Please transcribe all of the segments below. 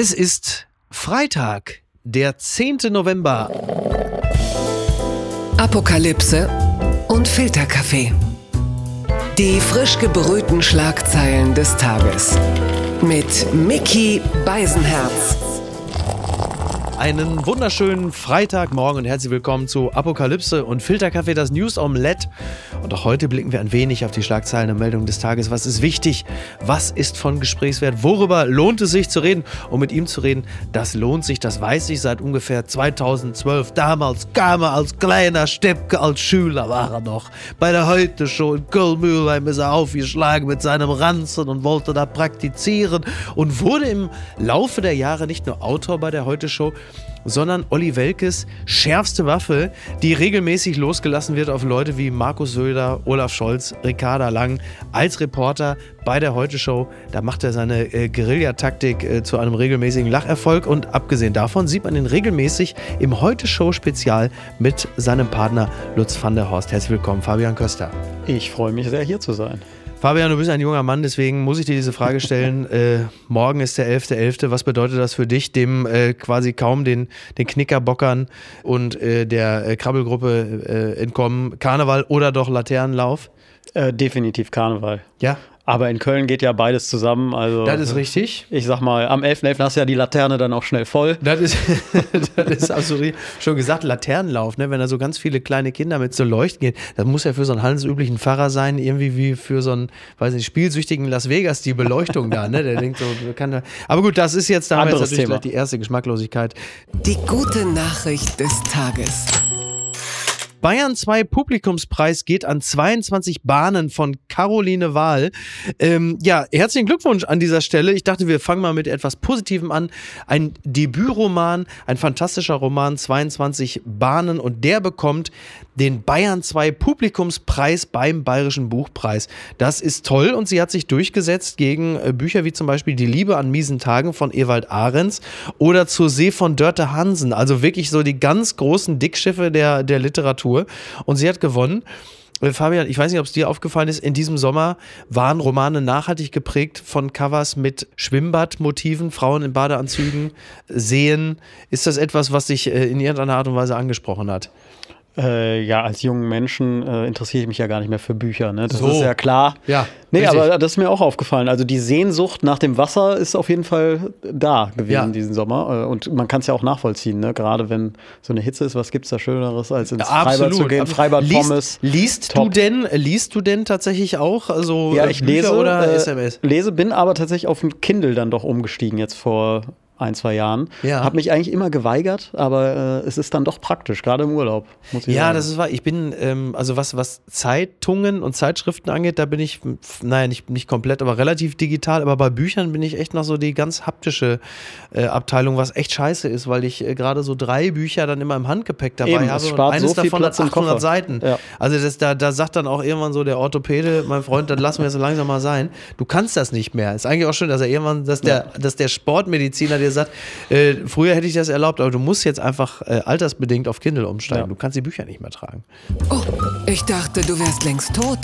Es ist Freitag, der 10. November. Apokalypse und Filterkaffee. Die frisch gebrühten Schlagzeilen des Tages. Mit Mickey Beisenherz. Einen wunderschönen Freitagmorgen und herzlich willkommen zu Apokalypse und Filterkaffee, das News Omelette. Und auch heute blicken wir ein wenig auf die Schlagzeilen und Meldungen des Tages. Was ist wichtig? Was ist von Gesprächswert? Worüber lohnt es sich zu reden? Und mit ihm zu reden, das lohnt sich, das weiß ich seit ungefähr 2012. Damals kam er als kleiner Steppke, als Schüler war er noch. Bei der Heute-Show in Köln-Mühlheim ist er aufgeschlagen mit seinem Ranzen und wollte da praktizieren und wurde im Laufe der Jahre nicht nur Autor bei der Heute-Show, sondern Olli Welkes schärfste Waffe, die regelmäßig losgelassen wird auf Leute wie Markus Söder, Olaf Scholz, Ricarda Lang als Reporter bei der Heute-Show. Da macht er seine äh, Guerillataktik äh, zu einem regelmäßigen Lacherfolg und abgesehen davon sieht man ihn regelmäßig im Heute-Show-Spezial mit seinem Partner Lutz van der Horst. Herzlich willkommen, Fabian Köster. Ich freue mich sehr, hier zu sein. Fabian, du bist ein junger Mann, deswegen muss ich dir diese Frage stellen. äh, morgen ist der 11.11. .11. Was bedeutet das für dich, dem äh, quasi kaum den, den Knickerbockern und äh, der äh, Krabbelgruppe äh, entkommen? Karneval oder doch Laternenlauf? Äh, definitiv Karneval. Ja. Aber in Köln geht ja beides zusammen. Also, Das ist richtig. Ich sag mal, am 11.11. .11. hast du ja die Laterne dann auch schnell voll. Das ist, das ist absolut schon gesagt, Laternenlauf, ne? wenn da so ganz viele kleine Kinder mit so Leuchten gehen. Das muss ja für so einen handelsüblichen Pfarrer sein, irgendwie wie für so einen, weiß nicht, spielsüchtigen Las Vegas, die Beleuchtung da, ne? Der denkt so, kann da. Aber gut, das ist jetzt, da haben wir jetzt Anderes natürlich Thema. die erste Geschmacklosigkeit. Die gute Nachricht des Tages. Bayern 2 Publikumspreis geht an 22 Bahnen von Caroline Wahl. Ähm, ja, herzlichen Glückwunsch an dieser Stelle. Ich dachte, wir fangen mal mit etwas Positivem an. Ein Debütroman, ein fantastischer Roman, 22 Bahnen und der bekommt den Bayern 2 Publikumspreis beim Bayerischen Buchpreis. Das ist toll und sie hat sich durchgesetzt gegen äh, Bücher wie zum Beispiel Die Liebe an miesen Tagen von Ewald Ahrens oder Zur See von Dörte Hansen. Also wirklich so die ganz großen Dickschiffe der, der Literatur. Und sie hat gewonnen. Äh, Fabian, ich weiß nicht, ob es dir aufgefallen ist, in diesem Sommer waren Romane nachhaltig geprägt von Covers mit Schwimmbadmotiven, Frauen in Badeanzügen, Seen. Ist das etwas, was dich äh, in irgendeiner Art und Weise angesprochen hat? Äh, ja, als jungen Menschen äh, interessiere ich mich ja gar nicht mehr für Bücher. Ne? Das So. ist ja klar. Ja, Nee, richtig. aber das ist mir auch aufgefallen. Also die Sehnsucht nach dem Wasser ist auf jeden Fall da gewesen Ja. diesen Sommer. Äh, Und man kann es ja auch nachvollziehen, ne? gerade wenn so eine Hitze ist. Was gibt es da Schöneres, als ins Freibad zu gehen? Freibad liest, Pommes. Liest du denn, liest du denn tatsächlich auch also Ja, äh, ich Bücher lese oder äh, SMS? Lese, bin aber tatsächlich auf ein Kindle dann doch umgestiegen jetzt vor ein, zwei Jahren. Ja. Habe mich eigentlich immer geweigert, aber äh, es ist dann doch praktisch, gerade im Urlaub, Ja, sagen. das ist wahr. Ich bin, ähm, also was, was Zeitungen und Zeitschriften angeht, da bin ich, naja, nicht, nicht komplett, aber relativ digital. Aber bei Büchern bin ich echt noch so die ganz haptische äh, Abteilung, was echt scheiße ist, weil ich äh, gerade so drei Bücher dann immer im Handgepäck dabei Eben, habe. spart eines so viel davon Platz hat im 800 Koffer. Seiten. Ja. Also das, da, da sagt dann auch irgendwann so der Orthopäde, mein Freund, dann lassen wir es so langsam mal sein. Du kannst das nicht mehr. Ist eigentlich auch schön, dass er irgendwann, dass der, dass der Sportmediziner dir sagt, äh, früher hätte ich das erlaubt, aber du musst jetzt einfach äh, altersbedingt auf Kindle umsteigen. Ja. Du kannst die Bücher nicht mehr tragen. Oh, ich dachte, du wärst längst tot.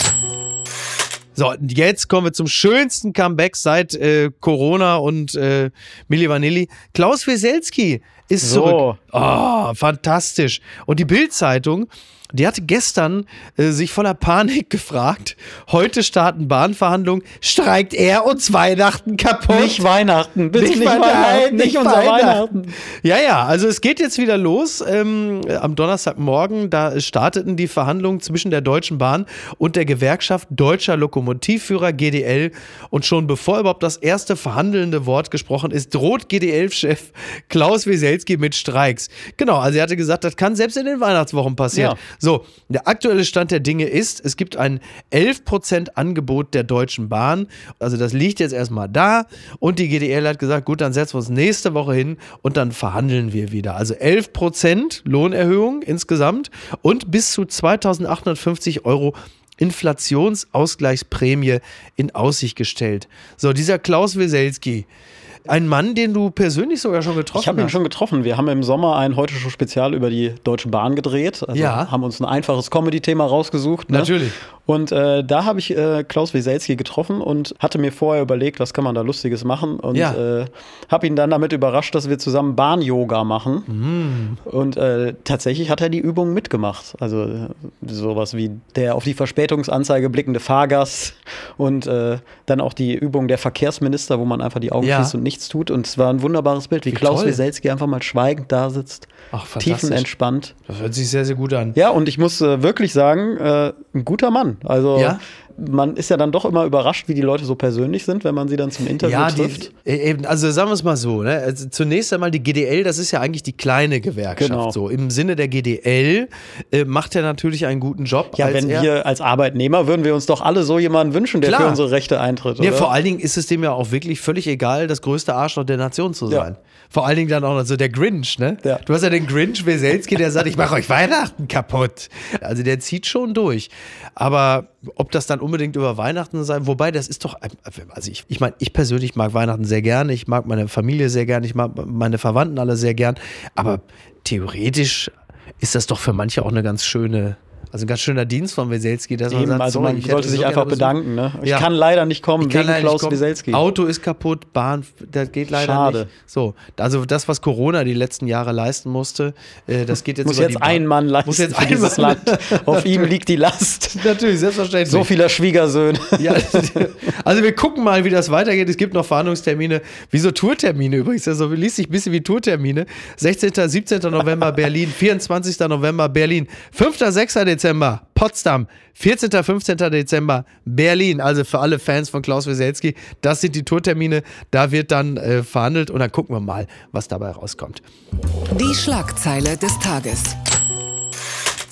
So, und jetzt kommen wir zum schönsten Comeback seit äh, Corona und äh, Milli Vanilli. Klaus Wieselski ist So. zurück. Oh, fantastisch. Und die Bild-Zeitung, die hatte gestern äh, sich voller Panik gefragt, heute starten Bahnverhandlungen, streikt er uns Weihnachten kaputt? Nicht Weihnachten, bitte nicht, Weihnachten, Weihnachten, nicht unser Weihnachten. Ja, ja, also es geht jetzt wieder los. Ähm, am Donnerstagmorgen, da starteten die Verhandlungen zwischen der Deutschen Bahn und der Gewerkschaft Deutscher Lokomotivführer GDL. Und schon bevor überhaupt das erste verhandelnde Wort gesprochen ist, droht GDL-Chef Klaus Wieselski mit Streiks. Genau, also er hatte gesagt, das kann selbst in den Weihnachtswochen passieren. Ja. So, der aktuelle Stand der Dinge ist, es gibt ein 11% Angebot der Deutschen Bahn. Also das liegt jetzt erstmal da. Und die GDL hat gesagt, gut, dann setzen wir uns nächste Woche hin und dann verhandeln wir wieder. Also 11% Lohnerhöhung insgesamt und bis zu 2850 Euro Inflationsausgleichsprämie in Aussicht gestellt. So, dieser Klaus Wieselski, Ein Mann, den du persönlich sogar schon getroffen hast. Ich habe ihn schon getroffen. Wir haben im Sommer ein heute schon Spezial über die Deutsche Bahn gedreht. Also ja. haben uns ein einfaches Comedy-Thema rausgesucht. Ne? Natürlich. Und äh, da habe ich äh, Klaus Wieselski getroffen und hatte mir vorher überlegt, was kann man da Lustiges machen. Und ja. äh, habe ihn dann damit überrascht, dass wir zusammen Bahn-Yoga machen. Mm. Und äh, tatsächlich hat er die Übungen mitgemacht. Also äh, sowas wie der auf die Verspätungsanzeige blickende Fahrgast und äh, dann auch die Übung der Verkehrsminister, wo man einfach die Augen Ja. schließt und nichts tut. Und es war ein wunderbares Bild, wie, Wie Klaus toll. Wieselski einfach mal schweigend da sitzt, Ach, tiefenentspannt. Das hört sich sehr, sehr gut an. Ja, und ich muss äh, wirklich sagen, äh, ein guter Mann. Also Ja? Man ist ja dann doch immer überrascht, wie die Leute so persönlich sind, wenn man sie dann zum Interview Ja, trifft. die, eben, also sagen wir es mal so, ne? also zunächst einmal die GDL, das ist ja eigentlich die kleine Gewerkschaft. Genau. So im Sinne der GDL äh, macht er natürlich einen guten Job. ja, wenn wir als Arbeitnehmer würden wir uns doch alle so jemanden wünschen, der Klar. für unsere Rechte eintritt. Ja, oder? vor allen Dingen ist es dem ja auch wirklich völlig egal, das größte Arschloch der Nation zu Ja. sein. Vor allen Dingen dann auch noch so der Grinch, ne? Ja. Du hast ja den Grinch Weselski, der sagt, ich mache euch Weihnachten kaputt. Also der zieht schon durch. Aber ob das dann unbedingt über Weihnachten sein, wobei das ist doch, also ich, ich meine, ich persönlich mag Weihnachten sehr gerne, ich mag meine Familie sehr gern, ich mag meine Verwandten alle sehr gern. Aber theoretisch ist das doch für manche auch eine ganz schöne, also ein ganz schöner Dienst von Weselski, dass man Eben, sagt, also sorry, man ich sollte sich so einfach bedanken. Ne? Ich Ja. kann leider nicht kommen wegen Klaus kommen. Wieselski. Auto ist kaputt, Bahn, das geht leider Schade. nicht. So, also das, was Corona die letzten Jahre leisten musste, äh, das geht jetzt Muss über jetzt ein Mann leisten Muss jetzt ein Mann- Land. Auf ihm liegt die Last. Natürlich, selbstverständlich. So vieler Schwiegersöhne. Ja, also wir gucken mal, wie das weitergeht. Es gibt noch Verhandlungstermine, wie so Tourtermine übrigens. Also liest sich ein bisschen wie Tourtermine. 16. 17. November Berlin, 24. November Berlin, 5. 6. Dezember Potsdam, 14. 15. Dezember Berlin. Also für alle Fans von Klaus Wieselski, das sind die Tourtermine. Da wird dann äh, verhandelt und dann gucken wir mal, was dabei rauskommt. Die Schlagzeile des Tages.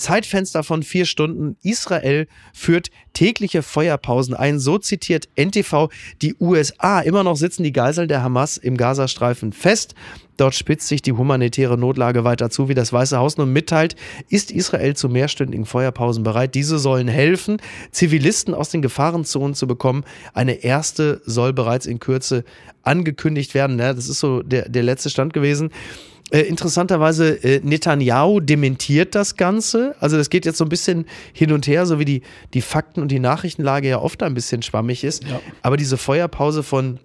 Zeitfenster von vier Stunden. Israel führt tägliche Feuerpausen ein. So zitiert NTV die USA. Immer noch sitzen die Geiseln der Hamas im Gazastreifen fest. Dort spitzt sich die humanitäre Notlage weiter zu. Wie das Weiße Haus nun mitteilt, ist Israel zu mehrstündigen Feuerpausen bereit. Diese sollen helfen, Zivilisten aus den Gefahrenzonen zu bekommen. Eine erste soll bereits in Kürze angekündigt werden. Ja, das ist so der, der letzte Stand gewesen. Äh, interessanterweise, äh, Netanyahu dementiert das Ganze. Also das geht jetzt so ein bisschen hin und her, so wie die, die Fakten und die Nachrichtenlage ja oft ein bisschen schwammig ist. Ja. Aber diese Feuerpause von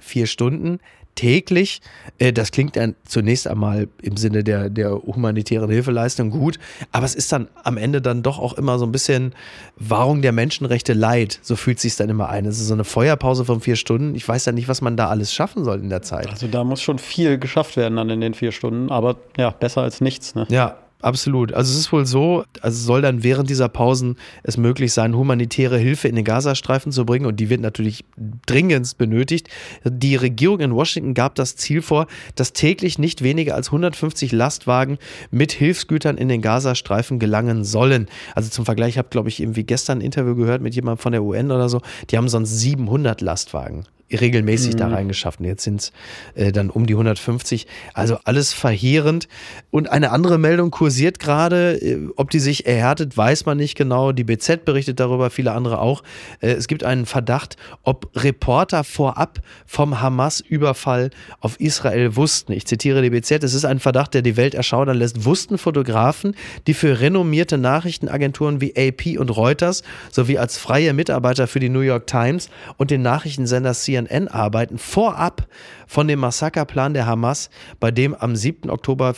vier Stunden täglich, äh, das klingt dann zunächst einmal im Sinne der, der humanitären Hilfeleistung gut, aber es ist dann am Ende dann doch auch immer so ein bisschen Wahrung der Menschenrechte leid. So fühlt sich dann immer ein. Es ist so eine Feuerpause von vier Stunden. Ich weiß ja nicht, was man da alles schaffen soll in der Zeit. Also da muss schon viel geschafft werden dann in den vier Stunden, aber ja, besser als nichts. Ne? Ja, absolut. Also es ist wohl so, also soll dann während dieser Pausen es möglich sein, humanitäre Hilfe in den Gazastreifen zu bringen und die wird natürlich dringendst benötigt. Die Regierung in Washington gab das Ziel vor, dass täglich nicht weniger als 150 Lastwagen mit Hilfsgütern in den Gazastreifen gelangen sollen. Also zum Vergleich, ich habe glaube ich irgendwie gestern ein Interview gehört mit jemandem von der UN oder so, die haben sonst 700 Lastwagen regelmäßig da reingeschafft. Und jetzt sind es äh, dann um die 150. Also alles verheerend. Und eine andere Meldung kursiert gerade. Äh, ob die sich erhärtet, weiß man nicht genau. Die BZ berichtet darüber, viele andere auch. Äh, es gibt einen Verdacht, ob Reporter vorab vom Hamas-Überfall auf Israel wussten. Ich zitiere die BZ. Es ist ein Verdacht, der die Welt erschaudern lässt. Wussten Fotografen, die für renommierte Nachrichtenagenturen wie AP und Reuters sowie als freie Mitarbeiter für die New York Times und den Nachrichtensender CNN arbeiten, vorab von dem Massakerplan der Hamas, bei dem am 7. Oktober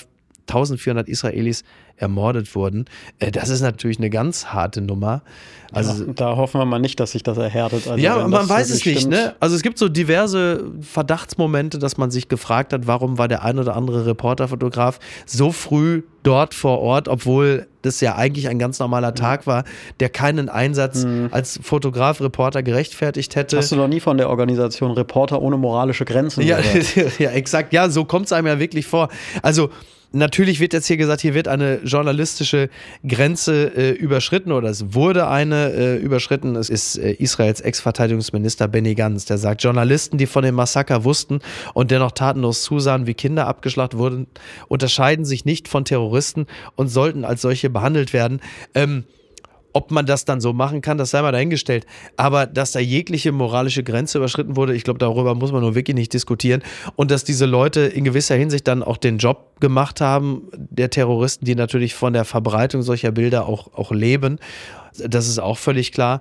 1400 Israelis ermordet wurden. Äh, Das ist natürlich eine ganz harte Nummer. Also ja, da hoffen wir mal nicht, dass sich das erhärtet. Also ja, man weiß es nicht, ne? Also es gibt so diverse Verdachtsmomente, dass man sich gefragt hat, warum war der ein oder andere Reporterfotograf so früh dort vor Ort, obwohl das ja eigentlich ein ganz normaler Tag war, der keinen Einsatz als Fotograf, Reporter gerechtfertigt hätte. Hast du noch nie von der Organisation Reporter ohne moralische Grenzen Ja, gehört? ja, exakt. Ja, so kommt es einem ja wirklich vor. Also, natürlich wird jetzt hier gesagt, hier wird eine journalistische Grenze äh, überschritten oder es wurde eine äh, überschritten. Es ist äh, Israels Ex-Verteidigungsminister Benny Gantz, der sagt, Journalisten, die von dem Massaker wussten und dennoch tatenlos zusahen, wie Kinder abgeschlachtet wurden, unterscheiden sich nicht von Terroristen und sollten als solche behandelt werden. Ähm, ob man das dann so machen kann, das sei mal dahingestellt. Aber dass da jegliche moralische Grenze überschritten wurde, ich glaube, darüber muss man nur wirklich nicht diskutieren. Und dass diese Leute in gewisser Hinsicht dann auch den Job gemacht haben, der Terroristen, die natürlich von der Verbreitung solcher Bilder auch, auch leben. Das ist auch völlig klar.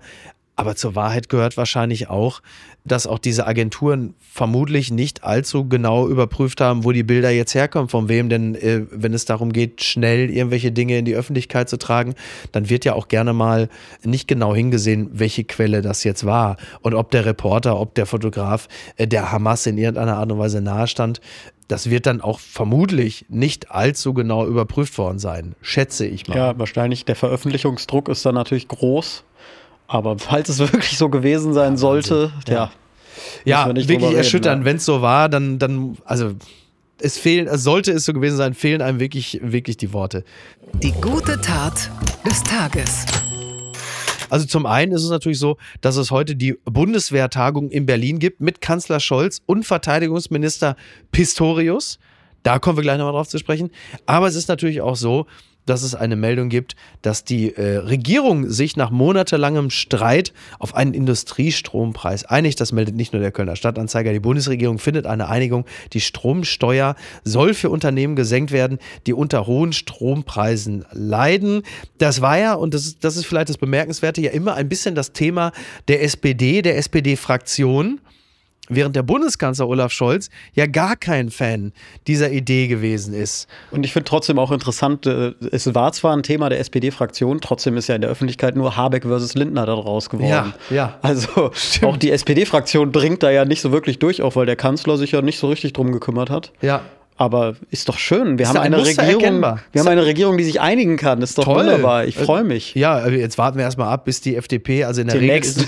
Aber zur Wahrheit gehört wahrscheinlich auch, dass auch diese Agenturen vermutlich nicht allzu genau überprüft haben, wo die Bilder jetzt herkommen, von wem. Denn äh, wenn es darum geht, schnell irgendwelche Dinge in die Öffentlichkeit zu tragen, dann wird ja auch gerne mal nicht genau hingesehen, welche Quelle das jetzt war und ob der Reporter, ob der Fotograf äh, der Hamas in irgendeiner Art und Weise nahestand. Das wird dann auch vermutlich nicht allzu genau überprüft worden sein, schätze ich mal. Ja, wahrscheinlich. Der Veröffentlichungsdruck ist dann natürlich groß. Aber falls es wirklich so gewesen sein sollte, ja. Ja, ja wirklich erschütternd. Wenn es so war, dann, dann, also es fehlen, sollte es so gewesen sein, fehlen einem wirklich, wirklich die Worte. Die gute Tat des Tages. Also zum einen ist es natürlich so, dass es heute die Bundeswehrtagung in Berlin gibt mit Kanzler Scholz und Verteidigungsminister Pistorius. Da kommen wir gleich nochmal drauf zu sprechen. Aber es ist natürlich auch so, dass es eine Meldung gibt, dass die äh, Regierung sich nach monatelangem Streit auf einen Industriestrompreis einigt. Das meldet nicht nur der Kölner Stadtanzeiger. Die Bundesregierung findet eine Einigung. Die Stromsteuer soll für Unternehmen gesenkt werden, die unter hohen Strompreisen leiden. Das war ja, und das ist, das ist vielleicht das Bemerkenswerte, ja immer ein bisschen das Thema der SPD, der SPD-Fraktion während der Bundeskanzler Olaf Scholz ja gar kein Fan dieser Idee gewesen ist. Und ich finde trotzdem auch interessant, äh, es war zwar ein Thema der SPD-Fraktion, trotzdem ist ja in der Öffentlichkeit nur Habeck versus Lindner daraus geworden. Ja, ja. Also Stimmt. auch die SPD-Fraktion dringt da ja nicht so wirklich durch, auch weil der Kanzler sich ja nicht so richtig drum gekümmert hat. Ja. Aber ist doch schön. Wir ist haben eine Regierung. Erkennbar. Wir haben eine Regierung, die sich einigen kann. Das ist doch Toll. wunderbar. Ich freue mich. Ja, jetzt warten wir erstmal ab, bis die FDP, also in der Regel ist,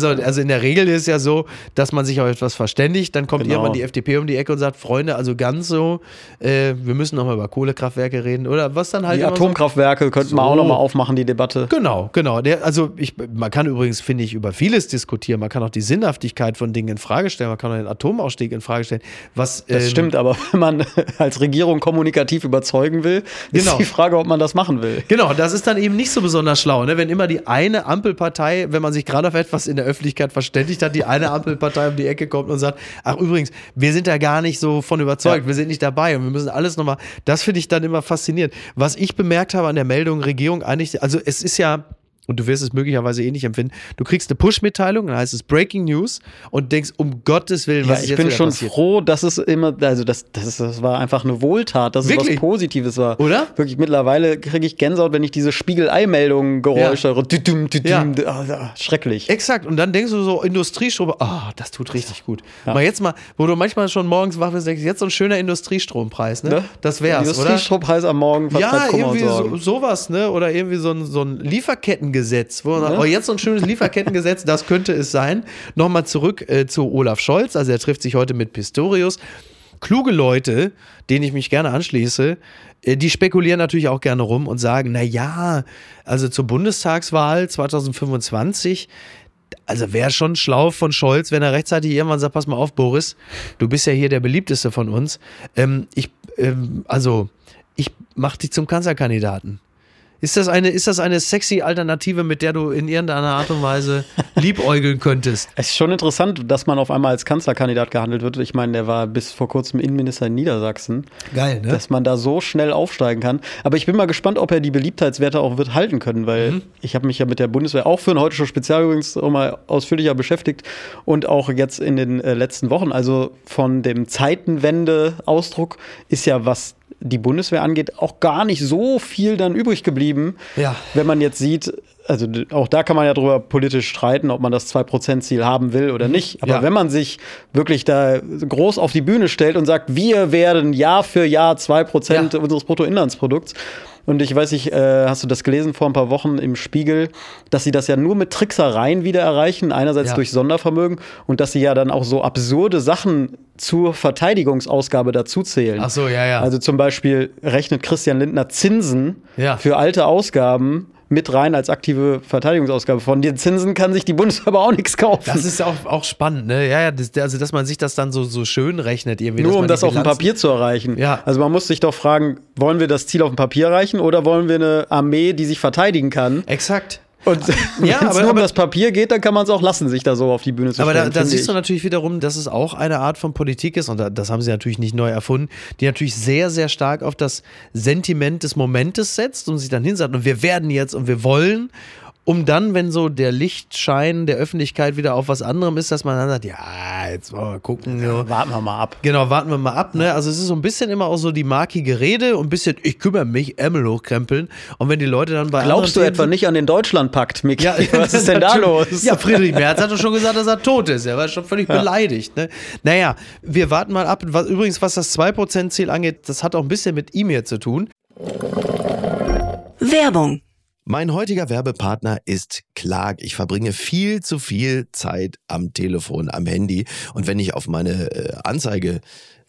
sagen, also in der Regel ist es ja so, dass man sich auf etwas verständigt, dann kommt genau. irgendwann die FDP um die Ecke und sagt, Freunde, also ganz so, äh, wir müssen nochmal über Kohlekraftwerke reden oder was dann halt. Die Atomkraftwerke so. könnten wir so. auch nochmal aufmachen, die Debatte. Genau, genau. Der, also ich, man kann übrigens, finde ich, über vieles diskutieren. Man kann auch die Sinnhaftigkeit von Dingen in Frage stellen. Man kann auch den Atomausstieg in Frage stellen. Was, das ähm, stimmt, aber wenn man als Regierung Regierung kommunikativ überzeugen will, ist genau. die Frage, ob man das machen will. Genau, das ist dann eben nicht so besonders schlau, ne? wenn immer die eine Ampelpartei, wenn man sich gerade auf etwas in der Öffentlichkeit verständigt hat, die eine Ampelpartei um die Ecke kommt und sagt, ach übrigens, wir sind da gar nicht so von überzeugt, ja. wir sind nicht dabei und wir müssen alles nochmal, das finde ich dann immer faszinierend. Was ich bemerkt habe an der Meldung, Regierung eigentlich, also es ist ja, und du wirst es möglicherweise ähnlich empfinden. Du kriegst eine Push-Mitteilung, dann heißt es Breaking News und denkst, um Gottes Willen, was ja, ist jetzt Ich bin schon passiert? froh, dass es immer, also das, das, das war einfach eine Wohltat, dass Wirklich? es was Positives war. Oder? Wirklich, mittlerweile kriege ich Gänsehaut, wenn ich diese Spiegelei-Meldungen-Geräusche höre. Ja. Ja. schrecklich. Exakt. Und dann denkst du so, Industriestrom, ah, oh, das tut richtig gut. Ja. Mal jetzt mal, wo du manchmal schon morgens wach bist, denkst, jetzt so ein schöner Industriestrompreis, ne? ne? Das wär's, Industriestrompreis am Morgen. Ja, irgendwie so, sowas, ne? Oder irgendwie so ein, so ein Lieferketten Lieferkettengesetz. Wo sagt, oh, jetzt so ein schönes Lieferkettengesetz, das könnte es sein. Nochmal zurück äh, zu Olaf Scholz. Also er trifft sich heute mit Pistorius. Kluge Leute, denen ich mich gerne anschließe, äh, die spekulieren natürlich auch gerne rum und sagen, na ja, also zur Bundestagswahl 2025 also wäre schon schlau von Scholz, wenn er rechtzeitig irgendwann sagt, pass mal auf, Boris, du bist ja hier der beliebteste von uns. Ähm, ich, ähm, also, ich mach dich zum Kanzlerkandidaten. Ist das eine, ist das eine sexy Alternative, mit der du in irgendeiner Art und Weise liebäugeln könntest? Es ist schon interessant, dass man auf einmal als Kanzlerkandidat gehandelt wird. Ich meine, der war bis vor kurzem Innenminister in Niedersachsen. Geil, ne? Dass man da so schnell aufsteigen kann. Aber ich bin mal gespannt, ob er die Beliebtheitswerte auch wird halten können, weil mhm. ich habe mich ja mit der Bundeswehr auch für ein heute schon Spezial übrigens auch mal ausführlicher beschäftigt und auch jetzt in den äh, letzten Wochen. Also von dem Zeitenwende-Ausdruck ist ja was die Bundeswehr angeht, auch gar nicht so viel dann übrig geblieben. Ja. Wenn man jetzt sieht, also auch da kann man ja drüber politisch streiten, ob man das 2%-Ziel haben will oder mhm. nicht. Aber ja. wenn man sich wirklich da groß auf die Bühne stellt und sagt, wir werden Jahr für Jahr 2% ja. unseres Bruttoinlandsprodukts, und ich weiß nicht, äh, hast du das gelesen vor ein paar Wochen im Spiegel, dass sie das ja nur mit Tricksereien wieder erreichen, einerseits ja. durch Sondervermögen und dass sie ja dann auch so absurde Sachen zur Verteidigungsausgabe dazuzählen. Ach so, ja, ja. Also zum Beispiel rechnet Christian Lindner Zinsen ja. für alte Ausgaben mit rein als aktive Verteidigungsausgabe. Von den Zinsen kann sich die Bundeswehr aber auch nichts kaufen. Das ist auch, auch spannend, ne? Ja, ja, das, also dass man sich das dann so, so schön rechnet irgendwie. Nur um das auf dem Papier zu erreichen. Ja. Also man muss sich doch fragen, wollen wir das Ziel auf dem Papier erreichen oder wollen wir eine Armee, die sich verteidigen kann? Exakt. Und ja, wenn es nur um das Papier geht, dann kann man es auch lassen, sich da so auf die Bühne zu aber stellen. Aber da, da siehst ich. du natürlich wiederum, dass es auch eine Art von Politik ist, und das haben sie natürlich nicht neu erfunden, die natürlich sehr, sehr stark auf das Sentiment des Momentes setzt und sich dann hinsagt, und wir werden jetzt und wir wollen um dann, wenn so der Lichtschein der Öffentlichkeit wieder auf was anderem ist, dass man dann sagt, ja, jetzt mal gucken. Ja, warten wir mal ab. Genau, warten wir mal ab. Ne? Also es ist so ein bisschen immer auch so die markige Rede und ein bisschen, ich kümmere mich, Ärmel hochkrempeln. Und wenn die Leute dann bei Glaubst du etwa nicht an den Deutschlandpakt, Mick? Ja, was ist denn da los? Ja, Friedrich Merz hat doch schon gesagt, dass er tot ist. Er war schon völlig ja. beleidigt. Ne? Naja, wir warten mal ab. Übrigens, was das 2%-Ziel angeht, das hat auch ein bisschen mit ihm hier zu tun. Werbung mein heutiger Werbepartner ist Clark. Ich verbringe viel zu viel Zeit am Telefon, am Handy. Und wenn ich auf meine äh, Anzeige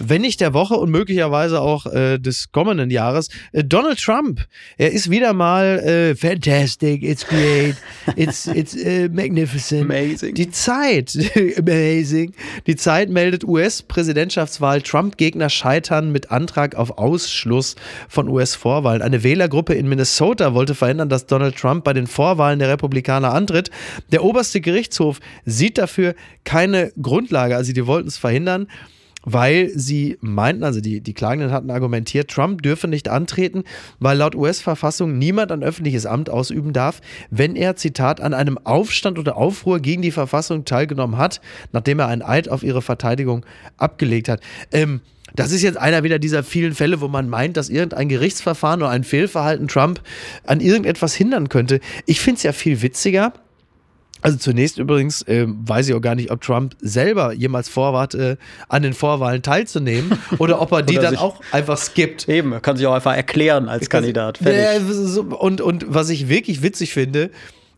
wenn nicht der Woche und möglicherweise auch äh, des kommenden Jahres. Äh, Donald Trump, er ist wieder mal äh, fantastic, it's great, it's, it's uh, magnificent. Amazing. Die Zeit, amazing. Die Zeit meldet US-Präsidentschaftswahl, Trump-Gegner scheitern mit Antrag auf Ausschluss von US-Vorwahlen. Eine Wählergruppe in Minnesota wollte verhindern, dass Donald Trump bei den Vorwahlen der Republikaner antritt. Der oberste Gerichtshof sieht dafür keine Grundlage, also die wollten es verhindern weil sie meinten, also die, die Klagenden hatten argumentiert, Trump dürfe nicht antreten, weil laut US-Verfassung niemand ein öffentliches Amt ausüben darf, wenn er, Zitat, an einem Aufstand oder Aufruhr gegen die Verfassung teilgenommen hat, nachdem er einen Eid auf ihre Verteidigung abgelegt hat. Ähm, das ist jetzt einer wieder dieser vielen Fälle, wo man meint, dass irgendein Gerichtsverfahren oder ein Fehlverhalten Trump an irgendetwas hindern könnte. Ich finde es ja viel witziger, also zunächst übrigens äh, weiß ich auch gar nicht, ob Trump selber jemals vorhat, äh, an den Vorwahlen teilzunehmen oder ob er die dann auch einfach skippt. Eben, kann sich auch einfach erklären als Kandidat. Äh, und, und was ich wirklich witzig finde,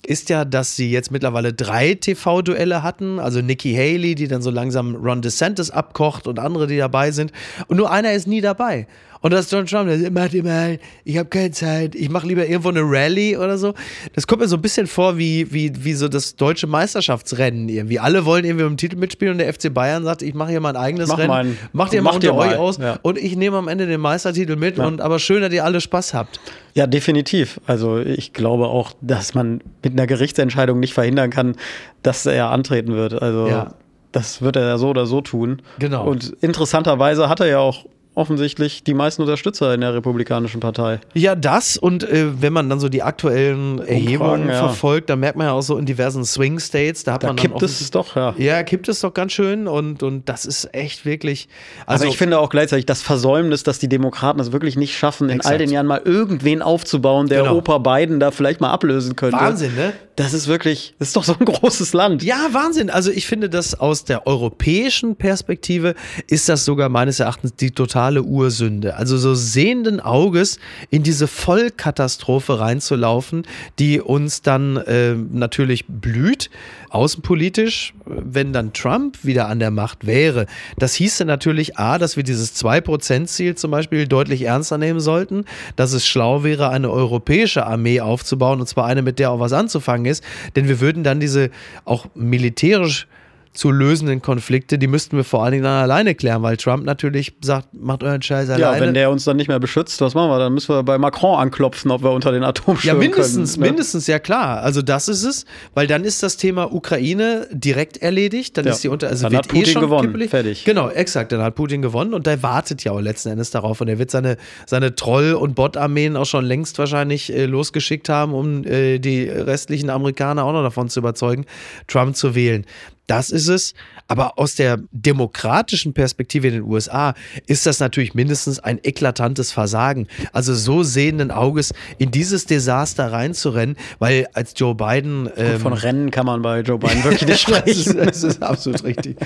ist ja, dass sie jetzt mittlerweile drei TV-Duelle hatten. Also Nikki Haley, die dann so langsam Ron DeSantis abkocht und andere, die dabei sind. Und nur einer ist nie dabei. Und das ist Donald Trump, der macht immer, ich habe keine Zeit, ich mache lieber irgendwo eine Rallye oder so. Das kommt mir so ein bisschen vor wie, wie, wie so das deutsche Meisterschaftsrennen irgendwie. Alle wollen irgendwie im Titel mitspielen und der FC Bayern sagt, ich mache hier mein eigenes mach Rennen. Mein, macht ihr mal unter euch aus ja. und ich nehme am Ende den Meistertitel mit ja. und aber schön, dass ihr alle Spaß habt. Ja, definitiv. Also ich glaube auch, dass man mit einer Gerichtsentscheidung nicht verhindern kann, dass er antreten wird. Also ja. das wird er ja so oder so tun. Genau. Und interessanterweise hat er ja auch offensichtlich die meisten Unterstützer in der Republikanischen Partei. Ja, das und äh, wenn man dann so die aktuellen Erhebungen ja. verfolgt, dann merkt man ja auch so in diversen Swing States, da hat Da man kippt es doch, ja. ja, kippt es doch ganz schön und, und das ist echt wirklich. Also Aber ich finde auch gleichzeitig das Versäumnis, dass die Demokraten es wirklich nicht schaffen, in all Exakt. den Jahren mal irgendwen aufzubauen, der Genau. Opa Biden da vielleicht mal ablösen könnte. Wahnsinn, ne? Das ist wirklich, das ist doch so ein großes Land. Ja, Wahnsinn. Also ich finde, dass aus der europäischen Perspektive ist das sogar meines Erachtens die totale Ursünde. Also so sehenden Auges in diese Vollkatastrophe reinzulaufen, die uns dann äh, natürlich blüht, außenpolitisch, wenn dann Trump wieder an der Macht wäre. Das hieße natürlich A, dass wir dieses 2%-Ziel zum Beispiel deutlich ernster nehmen sollten, dass es schlau wäre, eine europäische Armee aufzubauen, und zwar eine, mit der auch was anzufangen ist, denn wir würden dann diese auch militärisch zu lösenden Konflikte, die müssten wir vor allen Dingen dann alleine klären, weil Trump natürlich sagt, macht euren Scheiß Ja, alleine. wenn der uns dann nicht mehr beschützt, was machen wir? Dann müssen wir bei Macron anklopfen, ob wir unter den Ja, Atomschirm mindestens, können. ne? mindestens, ja klar. Also das ist es, weil dann ist das Thema Ukraine direkt erledigt. Dann Ja. ist die unter, also Dann wird hat Putin eh schon gewonnen. kippelig. Fertig. Genau, exakt. Dann hat Putin gewonnen und der wartet ja auch letzten Endes darauf und er wird seine seine Troll- und Bot-Armeen auch schon längst wahrscheinlich äh, losgeschickt haben, um äh, die restlichen Amerikaner auch noch davon zu überzeugen, Trump zu wählen. Das ist es. Aber aus der demokratischen Perspektive in den USA ist das natürlich mindestens ein eklatantes Versagen. Also so sehenden Auges in dieses Desaster reinzurennen, weil als Joe Biden ähm, Von Rennen kann man bei Joe Biden wirklich nicht das, ist, sprechen. das ist absolut richtig.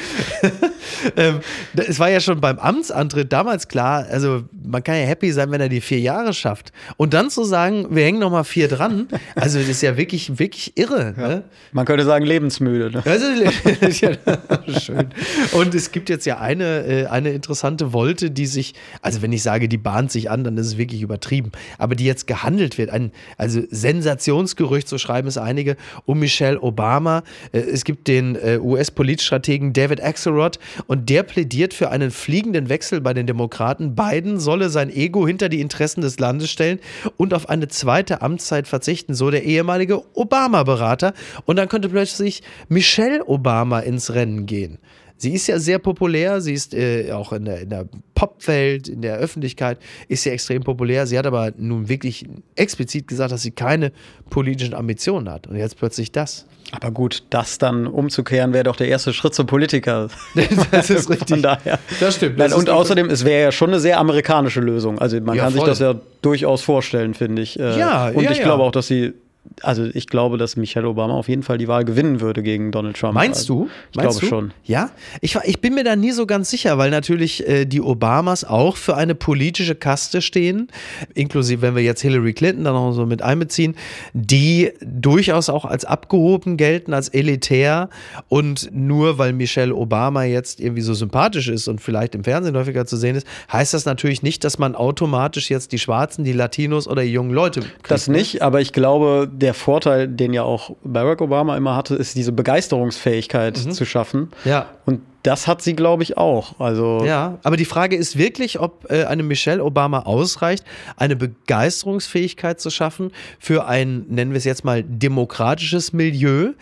ähm, es war ja schon beim Amtsantritt damals klar, also man kann ja happy sein, wenn er die vier Jahre schafft. Und dann zu sagen, wir hängen noch mal vier dran, also das ist ja wirklich, wirklich irre. Ne? Man könnte sagen, lebensmüde. Ne? Also, ja, schön. Und es gibt jetzt ja eine, äh, eine interessante Wolte, die sich, also wenn ich sage, die bahnt sich an, dann ist es wirklich übertrieben, aber die jetzt gehandelt wird. Ein, also Sensationsgerücht, so schreiben es einige, um Michelle Obama. Äh, Es gibt den äh, US-Politstrategen David Axelrod und der plädiert für einen fliegenden Wechsel bei den Demokraten. Biden solle sein Ego hinter die Interessen des Landes stellen und auf eine zweite Amtszeit verzichten, so der ehemalige Obama-Berater. Und dann könnte plötzlich Michelle Obama ins Rennen gehen. Sie ist ja sehr populär, sie ist äh, auch in der, in der Popwelt, in der Öffentlichkeit, ist sie extrem populär. Sie hat aber nun wirklich explizit gesagt, dass sie keine politischen Ambitionen hat. Und jetzt plötzlich das. Aber gut, das dann umzukehren, wäre doch der erste Schritt zum Politiker. Das ist richtig. Von daher. Das stimmt. Nein, Das ist und außerdem, es wäre ja schon eine sehr amerikanische Lösung. Also man Ja, kann sich voll. das ja durchaus vorstellen, finde ich. Äh, Ja, und ja, ich ja. glaube auch, dass sie, also ich glaube, dass Michelle Obama auf jeden Fall die Wahl gewinnen würde gegen Donald Trump. Meinst also, du? Ich Meinst glaube du? schon. Ja, ich, ich bin mir da nie so ganz sicher, weil natürlich äh, die Obamas auch für eine politische Kaste stehen, inklusive, wenn wir jetzt Hillary Clinton dann noch so mit einbeziehen, die durchaus auch als abgehoben gelten, als elitär und nur weil Michelle Obama jetzt irgendwie so sympathisch ist und vielleicht im Fernsehen häufiger zu sehen ist, heißt das natürlich nicht, dass man automatisch jetzt die Schwarzen, die Latinos oder die jungen Leute kriegt, Das ne? nicht, aber ich glaube, der Vorteil, den ja auch Barack Obama immer hatte, ist diese Begeisterungsfähigkeit zu schaffen. Mhm. Ja. Und das hat sie, glaube ich, auch. Also Ja, aber die Frage ist wirklich, ob äh, eine Michelle Obama ausreicht, eine Begeisterungsfähigkeit zu schaffen für ein, nennen wir es jetzt mal, demokratisches Milieu,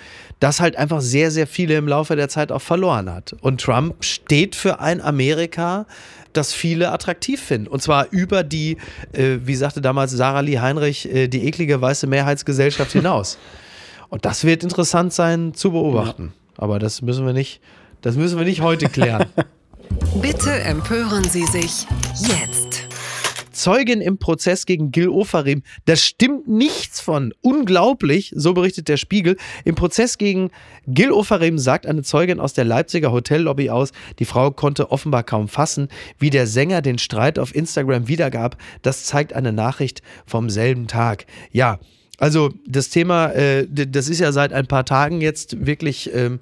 das halt einfach sehr, sehr viele im Laufe der Zeit auch verloren hat. Und Trump steht für ein Amerika, das viele attraktiv finden. Und zwar über die, äh, wie sagte damals Sarah Lee Heinrich, äh, die eklige weiße Mehrheitsgesellschaft hinaus. Und das wird interessant sein zu beobachten. Aber das müssen wir nicht, das müssen wir nicht heute klären. Bitte empören Sie sich jetzt. Zeugin im Prozess gegen Gil Ofarim. Da stimmt nichts von. Unglaublich, so berichtet der Spiegel. Im Prozess gegen Gil Ofarim sagt eine Zeugin aus der Leipziger Hotellobby aus, die Frau konnte offenbar kaum fassen, wie der Sänger den Streit auf Instagram wiedergab. Das zeigt eine Nachricht vom selben Tag. Ja. Also das Thema, äh, das ist ja seit ein paar Tagen jetzt wirklich ähm,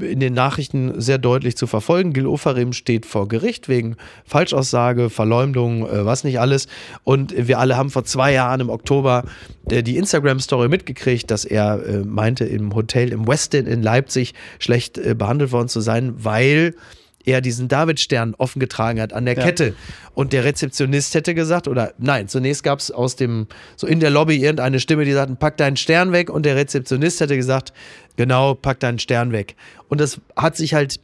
in den Nachrichten sehr deutlich zu verfolgen. Gil Ofarim steht vor Gericht wegen Falschaussage, Verleumdung, äh, was nicht alles. Und wir alle haben vor zwei Jahren im Oktober äh, die Instagram-Story mitgekriegt, dass er äh, meinte, im Hotel im Westin in Leipzig schlecht äh, behandelt worden zu sein, weil er diesen Davidstern offen getragen hat an der Ja. Kette. Und der Rezeptionist hätte gesagt, oder nein, zunächst gab es aus dem, so in der Lobby irgendeine Stimme, die sagten, pack deinen Stern weg. Und der Rezeptionist hätte gesagt, genau, pack deinen Stern weg. Und das hat sich halt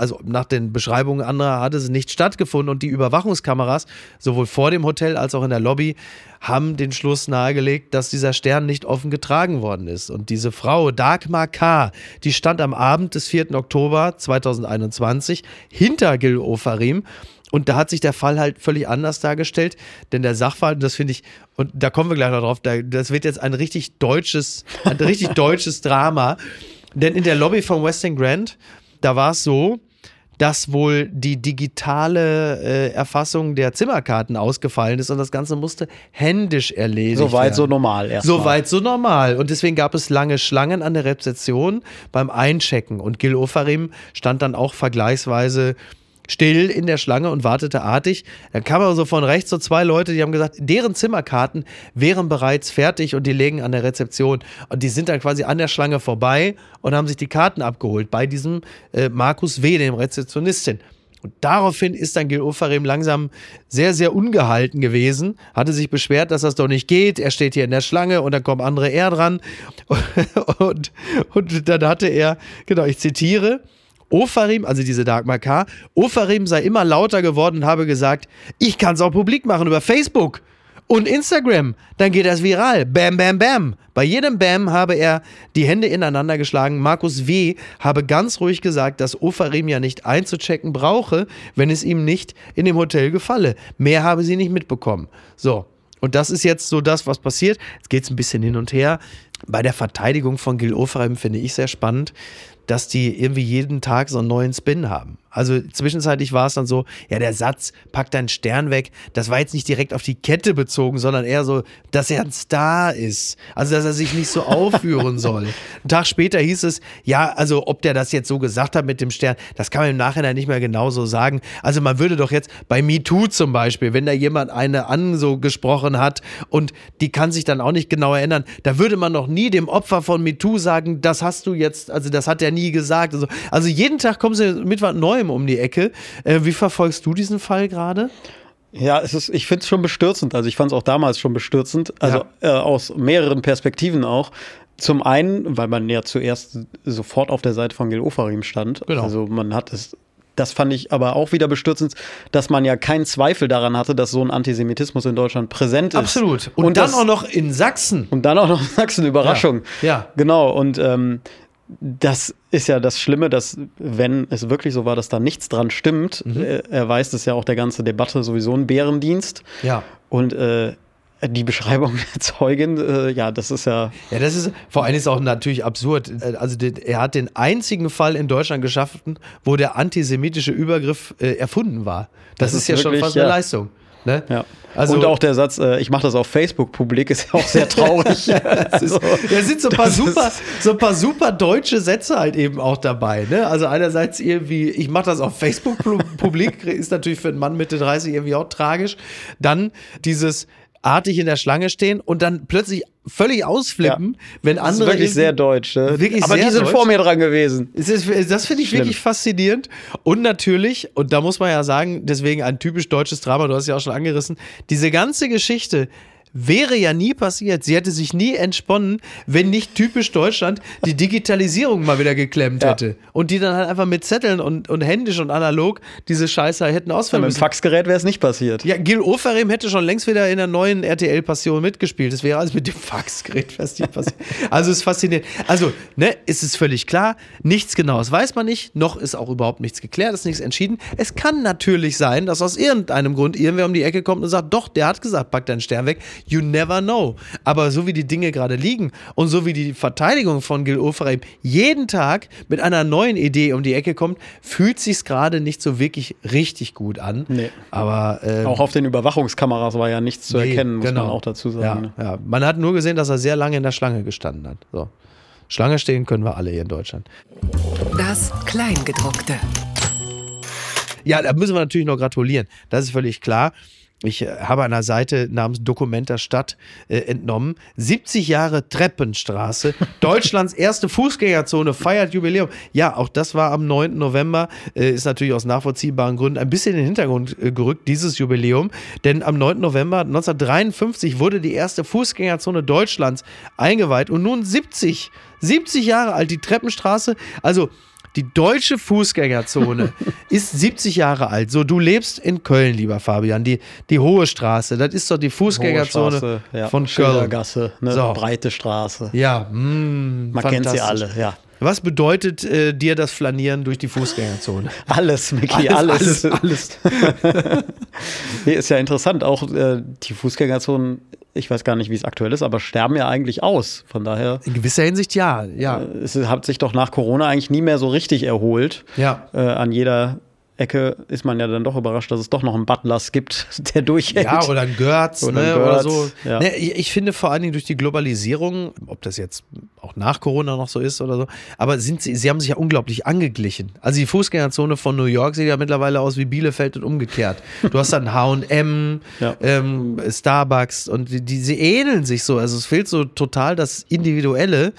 also nach den Beschreibungen anderer hatte es nicht stattgefunden und die Überwachungskameras, sowohl vor dem Hotel als auch in der Lobby, haben den Schluss nahegelegt, dass dieser Stern nicht offen getragen worden ist. Und diese Frau, Dagmar K., die stand am Abend des 4. Oktober 2021 hinter Gil Ofarim und da hat sich der Fall halt völlig anders dargestellt, denn der Sachverhalt, das finde ich, und da kommen wir gleich noch drauf, das wird jetzt ein richtig deutsches, ein richtig deutsches Drama. Denn in der Lobby von Western Grand, da war es so, dass wohl die digitale äh, Erfassung der Zimmerkarten ausgefallen ist und das Ganze musste händisch erledigt so weit, werden. so normal erstmal. So weit, so normal. Und deswegen gab es lange Schlangen an der Rezeption beim Einchecken. Und Gil Ofarim stand dann auch vergleichsweise still in der Schlange und wartete artig. Dann kam aber so von rechts so zwei Leute, die haben gesagt, deren Zimmerkarten wären bereits fertig und die legen an der Rezeption. Und die sind dann quasi an der Schlange vorbei und haben sich die Karten abgeholt bei diesem äh, Markus W., dem Rezeptionistin. Und daraufhin ist dann Gil Ofarim langsam sehr, sehr ungehalten gewesen, hatte sich beschwert, dass das doch nicht geht. Er steht hier in der Schlange und dann kommen andere eher dran. Und, und dann hatte er, genau, ich zitiere, Ofarim, also diese Dagmar K., Ofarim sei immer lauter geworden und habe gesagt, ich kann es auch publik machen über Facebook und Instagram. Dann geht das viral. Bam, bam, bam. Bei jedem Bam habe er die Hände ineinander geschlagen. Markus W. habe ganz ruhig gesagt, dass Ofarim ja nicht einzuchecken brauche, wenn es ihm nicht in dem Hotel gefalle. Mehr habe sie nicht mitbekommen. So. Und das ist jetzt so das, was passiert. Jetzt geht es ein bisschen hin und her. Bei der Verteidigung von Gil Ofarim finde ich sehr spannend dass die irgendwie jeden Tag so einen neuen Spin haben. Also zwischenzeitlich war es dann so, ja, der Satz, pack deinen Stern weg, das war jetzt nicht direkt auf die Kette bezogen, sondern eher so, dass er ein Star ist. Also, dass er sich nicht so aufführen soll. Ein Tag später hieß es, ja, also ob der das jetzt so gesagt hat mit dem Stern, das kann man im Nachhinein nicht mehr genau so sagen. Also man würde doch jetzt bei MeToo zum Beispiel, wenn da jemand eine an so gesprochen hat und die kann sich dann auch nicht genau erinnern, da würde man noch nie dem Opfer von MeToo sagen, das hast du jetzt, also das hat er nie gesagt. Also, also jeden Tag kommen sie mit was Neuem Neuem um die Ecke. Äh, wie verfolgst du diesen Fall gerade? Ja, es ist, ich finde es schon bestürzend. Also ich fand es auch damals schon bestürzend. Also ja. äh, aus mehreren Perspektiven auch. Zum einen, weil man ja zuerst sofort auf der Seite von Gil Ofarim stand. Genau. Also man hat es das fand ich aber auch wieder bestürzend, dass man ja keinen Zweifel daran hatte, dass so ein Antisemitismus in Deutschland präsent ist. Absolut. Und, und dann das, auch noch in Sachsen. Und dann auch noch in Sachsen, Überraschung. Ja. ja. Genau. Und ähm, das ist ja das Schlimme, dass wenn es wirklich so war, dass da nichts dran stimmt, mhm. äh, erweist es ja auch der ganze Debatte sowieso einen Bärendienst. Ja. Und äh, die Beschreibung der Zeugin, äh, ja, das ist ja. Ja, das ist vor allem ist auch natürlich absurd. Äh, also er hat den einzigen Fall in Deutschland geschaffen, wo der antisemitische Übergriff äh, erfunden war. Das, das ist, ist, ja wirklich, schon fast ja. eine Leistung. Ne? Ja. Also, und auch der Satz, äh, ich mache das auf Facebook publik, ist ja auch sehr traurig. also, da sind so ein, paar super, so ein paar super deutsche Sätze halt eben auch dabei. Ne? Also einerseits irgendwie, ich mache das auf Facebook publik, ist natürlich für einen Mann Mitte 30 irgendwie auch tragisch. Dann dieses, artig in der Schlange stehen und dann plötzlich völlig ausflippen, ja. wenn andere. Das ist wirklich sehr deutsch. Ne? Wirklich Aber die sind deutsch. vor mir dran gewesen. Das, das finde ich Schlimm. wirklich faszinierend. Und natürlich, und da muss man ja sagen, deswegen ein typisch deutsches Drama, du hast ja auch schon angerissen, diese ganze Geschichte wäre ja nie passiert. Sie hätte sich nie entsponnen, wenn nicht typisch Deutschland die Digitalisierung mal wieder geklemmt ja. hätte. Und die dann halt einfach mit Zetteln und, und händisch und analog diese Scheiße hätten ausfallen ja, Mit dem Faxgerät wäre es nicht passiert. Ja, Gil Oferim hätte schon längst wieder in der neuen RTL-Passion mitgespielt. Das wäre alles mit dem Faxgerät fast nicht passiert. Also es ist faszinierend. Also, ne, ist es völlig klar, nichts Genaues weiß man nicht, noch ist auch überhaupt nichts geklärt, ist nichts entschieden. Es kann natürlich sein, dass aus irgendeinem Grund irgendwer um die Ecke kommt und sagt, doch, der hat gesagt, pack deinen Stern weg. You never know. Aber so wie die Dinge gerade liegen und so wie die Verteidigung von Gil Oferheim jeden Tag mit einer neuen Idee um die Ecke kommt, fühlt sich gerade nicht so wirklich richtig gut an. Nee. Aber ähm, auch auf den Überwachungskameras war ja nichts zu nee, erkennen, muss genau. man auch dazu sagen. Ja, ja. Man hat nur gesehen, dass er sehr lange in der Schlange gestanden hat. So. Schlange stehen können wir alle hier in Deutschland. Das Kleingedruckte. Ja, da müssen wir natürlich noch gratulieren. Das ist völlig klar. Ich äh, habe einer Seite namens Dokumenta Stadt äh, entnommen. 70 Jahre Treppenstraße. Deutschlands erste Fußgängerzone feiert Jubiläum. Ja, auch das war am 9. November. Äh, ist natürlich aus nachvollziehbaren Gründen ein bisschen in den Hintergrund äh, gerückt, dieses Jubiläum. Denn am 9. November 1953 wurde die erste Fußgängerzone Deutschlands eingeweiht. Und nun 70, 70 Jahre alt die Treppenstraße. Also die deutsche Fußgängerzone ist 70 Jahre alt. So, du lebst in Köln, lieber Fabian. Die, die Hohe Straße, das ist doch die Fußgängerzone Straße, ja. von Köln. Schildergasse, ne? So. breite Straße. Ja, mm, Man kennt sie alle, ja. Was bedeutet äh, dir das Flanieren durch die Fußgängerzone? Alles, Micky, Alles, alles. alles. nee, ist ja interessant. Auch äh, die Fußgängerzonen, ich weiß gar nicht, wie es aktuell ist, aber sterben ja eigentlich aus. Von daher, In gewisser Hinsicht ja, ja. es hat sich doch nach Corona eigentlich nie mehr so richtig erholt. Ja. Äh, an jeder Ecke ist man ja dann doch überrascht, dass es doch noch einen Butlers gibt, der durchhält. Ja, oder ein Götz, Oder ne, Götz, oder so. ja. Ne, ich, ich finde vor allen Dingen durch die Globalisierung, ob das jetzt auch nach Corona noch so ist oder so, aber sind sie, sie haben sich ja unglaublich angeglichen. Also die Fußgängerzone von New York sieht ja mittlerweile aus wie Bielefeld und umgekehrt. Du hast dann H&M, Ja. ähm, Starbucks und die, die, sie ähneln sich so. Also es fehlt so total das Individuelle.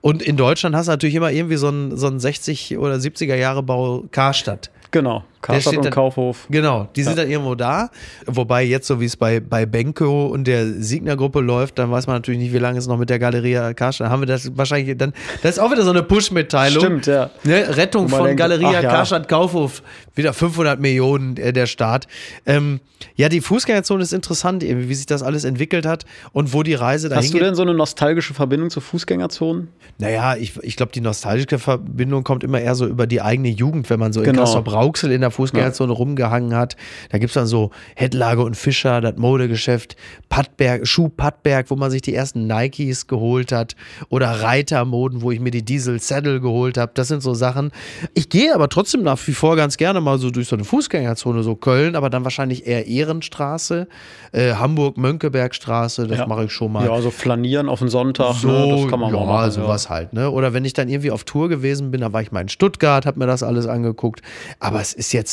Und in Deutschland hast du natürlich immer irgendwie so einen, so einen 60- oder 70er Jahre Bau Karstadt. Genau, Karstadt steht und dann- Kaufhof. Genau, die sind dann irgendwo da. Wobei jetzt, so wie es bei, bei Benko und der Signer-Gruppe läuft, dann weiß man natürlich nicht, wie lange es noch mit der Galeria Karstadt. Dann haben wir das wahrscheinlich dann. Das ist auch wieder so eine Push-Mitteilung. Stimmt, ja. Ne? Rettung von denkt, Galeria ja. Karstadt Kaufhof. Wieder 500 Millionen äh, der Staat. Ähm, ja, die Fußgängerzone ist interessant, irgendwie, wie sich das alles entwickelt hat und wo die Reise dahin Hast du geht. denn so eine nostalgische Verbindung zu Fußgängerzonen? Naja, ich, ich glaube, die nostalgische Verbindung kommt immer eher so über die eigene Jugend, wenn man so in Genau. Kassel-Brauxel in der Fußgängerzone rumgehangen hat. Da gibt es dann so Headlage und Fischer, das Modegeschäft, Pattberg, Schuh Pattberg, wo man sich die ersten Nikes geholt hat oder Reitermoden, wo ich mir die Diesel Saddle geholt habe. Das sind so Sachen. Ich gehe aber trotzdem nach wie vor ganz gerne mal so durch so eine Fußgängerzone, so Köln, aber dann wahrscheinlich eher Ehrenstraße, äh, Hamburg-Mönckebergstraße, das Ja. mache ich schon mal. Ja, so flanieren auf den Sonntag, So, ne? das kann man ja, mal machen. sowas halt, ne? Oder wenn ich dann irgendwie auf Tour gewesen bin, da war ich mal in Stuttgart, habe mir das alles angeguckt. Aber es ist jetzt,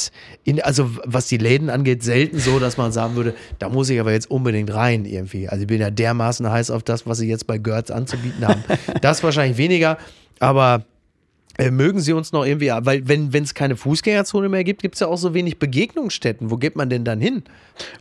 in, also was die Läden angeht, selten so, dass man sagen würde, da muss ich aber jetzt unbedingt rein irgendwie. Also ich bin ja dermaßen heiß auf das, was sie jetzt bei Götz anzubieten haben. das wahrscheinlich weniger, aber mögen Sie uns noch irgendwie, weil wenn es keine Fußgängerzone mehr gibt, gibt es ja auch so wenig Begegnungsstätten. Wo geht man denn dann hin?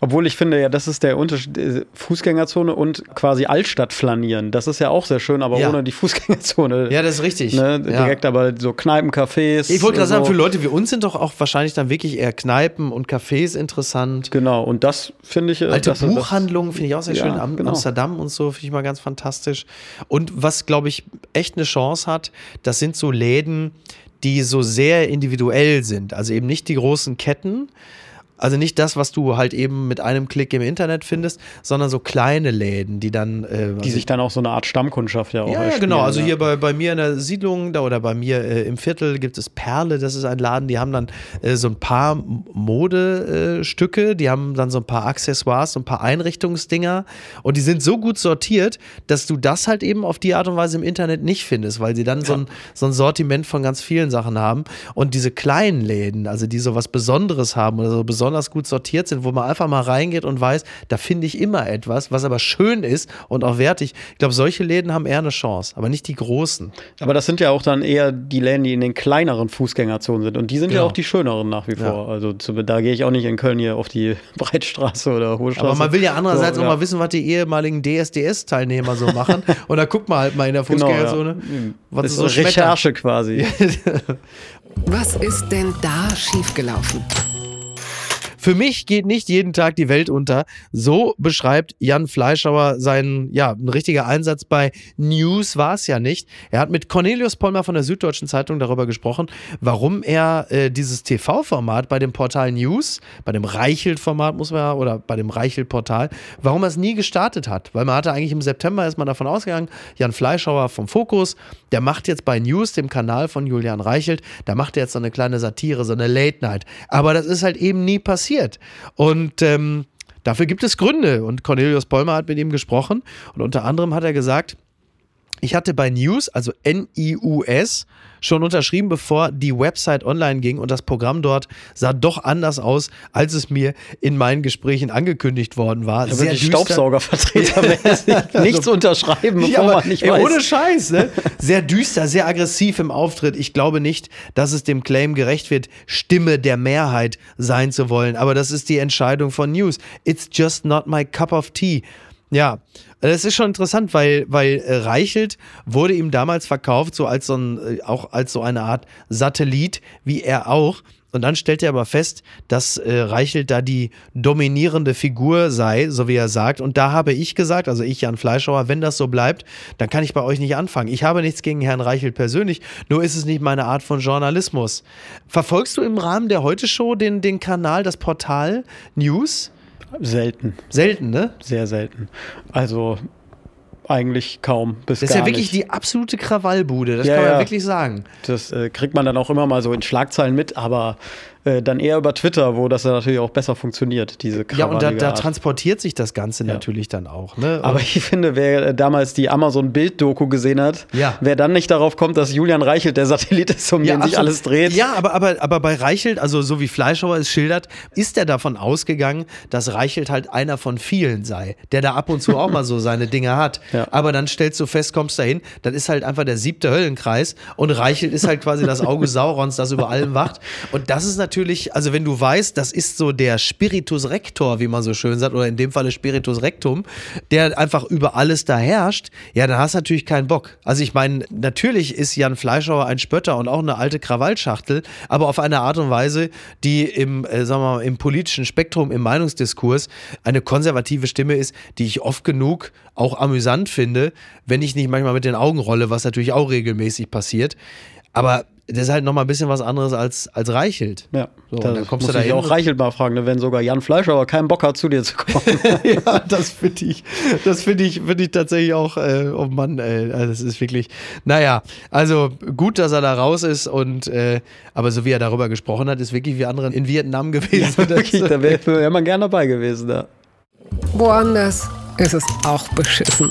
Obwohl ich finde, ja, das ist der Unterschied. äh, Fußgängerzone und quasi Altstadt flanieren. Das ist ja auch sehr schön, aber Ja. ohne die Fußgängerzone. Ja, das ist richtig. Ne, Ja. direkt aber so Kneipen, Cafés. Ich wollte gerade und sagen, so. für Leute wie uns sind doch auch wahrscheinlich dann wirklich eher Kneipen und Cafés interessant. Genau, und das finde ich. äh, Alte Buchhandlungen finde ich auch sehr Ja, schön. Am, genau. Amsterdam und so finde ich mal ganz fantastisch. Und was, glaube ich, echt eine Chance hat, das sind so Läden, die so sehr individuell sind. Also eben nicht die großen Ketten. Also nicht das, was du halt eben mit einem Klick im Internet findest, sondern so kleine Läden, die dann. Äh, Die sich dann auch so eine Art Stammkundschaft ja auch ja, ja, genau. Also ja. hier bei, bei mir in der Siedlung da oder bei mir äh, im Viertel gibt es Perle. Das ist ein Laden, die haben dann äh, so ein paar Modestücke, die haben dann so ein paar Accessoires, so ein paar Einrichtungsdinger und die sind so gut sortiert, dass du das halt eben auf die Art und Weise im Internet nicht findest, weil sie dann so, ein, so ein Sortiment von ganz vielen Sachen haben. Und diese kleinen Läden, also die so was Besonderes haben oder so besonders gut sortiert sind, wo man einfach mal reingeht und weiß, da finde ich immer etwas, was aber schön ist und auch wertig. Ich glaube, solche Läden haben eher eine Chance, aber nicht die großen. Aber das sind ja auch dann eher die Läden, die in den kleineren Fußgängerzonen sind. Und die sind ja Genau. auch die schöneren nach wie vor. Also zu, da gehe ich auch nicht in Köln hier auf die Breitstraße oder Hohe Straße. Aber man will ja andererseits So, auch ja. mal wissen, was die ehemaligen DSDS-Teilnehmer so machen. und da guckt man halt mal in der Genau, Fußgängerzone, ja. was Das es ist so. Recherche quasi. Was ist denn da schiefgelaufen? Für mich geht nicht jeden Tag die Welt unter. So beschreibt Jan Fleischauer seinen, ja, ein richtiger Einsatz bei News war es ja nicht. Er hat mit Cornelius Pollmer von der Süddeutschen Zeitung darüber gesprochen, warum er äh, dieses TV-Format bei dem Portal News, bei dem Reichelt-Format muss man ja, oder bei dem Reichelt-Portal, warum er es nie gestartet hat. Weil man hatte eigentlich im September ist man davon ausgegangen, Jan Fleischauer vom Fokus, der macht jetzt bei News, dem Kanal von Julian Reichelt, da macht er jetzt so eine kleine Satire, so eine Late Night. Aber das ist halt eben nie passiert. Und ähm, dafür gibt es Gründe. Und Cornelius Pollmer hat mit ihm gesprochen. Und unter anderem hat er gesagt, ich hatte bei News, also N-I-U-S, schon unterschrieben, bevor die Website online ging und das Programm dort sah doch anders aus, als es mir in meinen Gesprächen angekündigt worden war. Da wirklich düster. Staubsaugervertretermäßig nichts unterschreiben, bevor Ja, man nicht ey, weiß. ohne Scheiß, ne? Sehr düster, sehr aggressiv im Auftritt. Ich glaube nicht, dass es dem Claim gerecht wird, Stimme der Mehrheit sein zu wollen. Aber das ist die Entscheidung von News. It's just not my cup of tea. Ja, das ist schon interessant, weil, weil äh, Reichelt wurde ihm damals verkauft, so als so ein, äh, auch als so eine Art Satellit, wie er auch. Und dann stellt er aber fest, dass äh, Reichelt da die dominierende Figur sei, so wie er sagt. Und da habe ich gesagt, also ich, Jan Fleischhauer, wenn das so bleibt, dann kann ich bei euch nicht anfangen. Ich habe nichts gegen Herrn Reichelt persönlich, nur ist es nicht meine Art von Journalismus. Verfolgst du im Rahmen der Heute-Show den, den Kanal, das Portal News? Selten. Selten, ne? Sehr selten. Also eigentlich kaum bis Das ist ja wirklich nicht. die absolute Krawallbude, das Ja, kann man ja. wirklich sagen. Das äh, kriegt man dann auch immer mal so in Schlagzeilen mit, aber äh, dann eher über Twitter, wo das ja natürlich auch besser funktioniert, diese Ja, und da, da transportiert sich das Ganze natürlich dann auch. Ne? Aber ich finde, wer äh, damals die Amazon-Bild-Doku gesehen hat, Ja. wer dann nicht darauf kommt, dass Julian Reichelt der Satellit ist, um den sich alles dreht. Ja, aber, aber, aber bei Reichelt, also so wie Fleischhauer es schildert, ist er davon ausgegangen, dass Reichelt halt einer von vielen sei, der da ab und zu auch mal so seine Dinge hat. Ja. Aber dann stellst du fest, kommst dahin, das ist halt einfach der siebte Höllenkreis und Reichelt ist halt quasi das Auge Saurons, das über allem wacht. Und das ist natürlich, also wenn du weißt, das ist so der Spiritus Rector, wie man so schön sagt, oder in dem Falle Spiritus Rectum, der einfach über alles da herrscht, ja, dann hast du natürlich keinen Bock. Also ich meine, natürlich ist Jan Fleischhauer ein Spötter und auch eine alte Krawallschachtel, aber auf eine Art und Weise, die im, äh, sagen wir mal, im politischen Spektrum, im Meinungsdiskurs eine konservative Stimme ist, die ich oft genug auch amüsant finde, wenn ich nicht manchmal mit den Augen rolle, was natürlich auch regelmäßig passiert. Aber das ist halt nochmal ein bisschen was anderes als, als Reichelt. Ja, So, da dann kommst muss du da ich auch Reichelt mal fragen, ne, wenn sogar Jan Fleischhauer keinen Bock hat, zu dir zu kommen. ja, das finde ich, das finde ich, finde ich tatsächlich auch, äh, oh Mann, ey, also das ist wirklich, naja, also gut, dass er da raus ist und, äh, aber so wie er darüber gesprochen hat, ist wirklich wie andere in Vietnam gewesen. Das- Wirklich, da wäre wär man gern dabei gewesen. Da. Woanders ist es auch beschissen.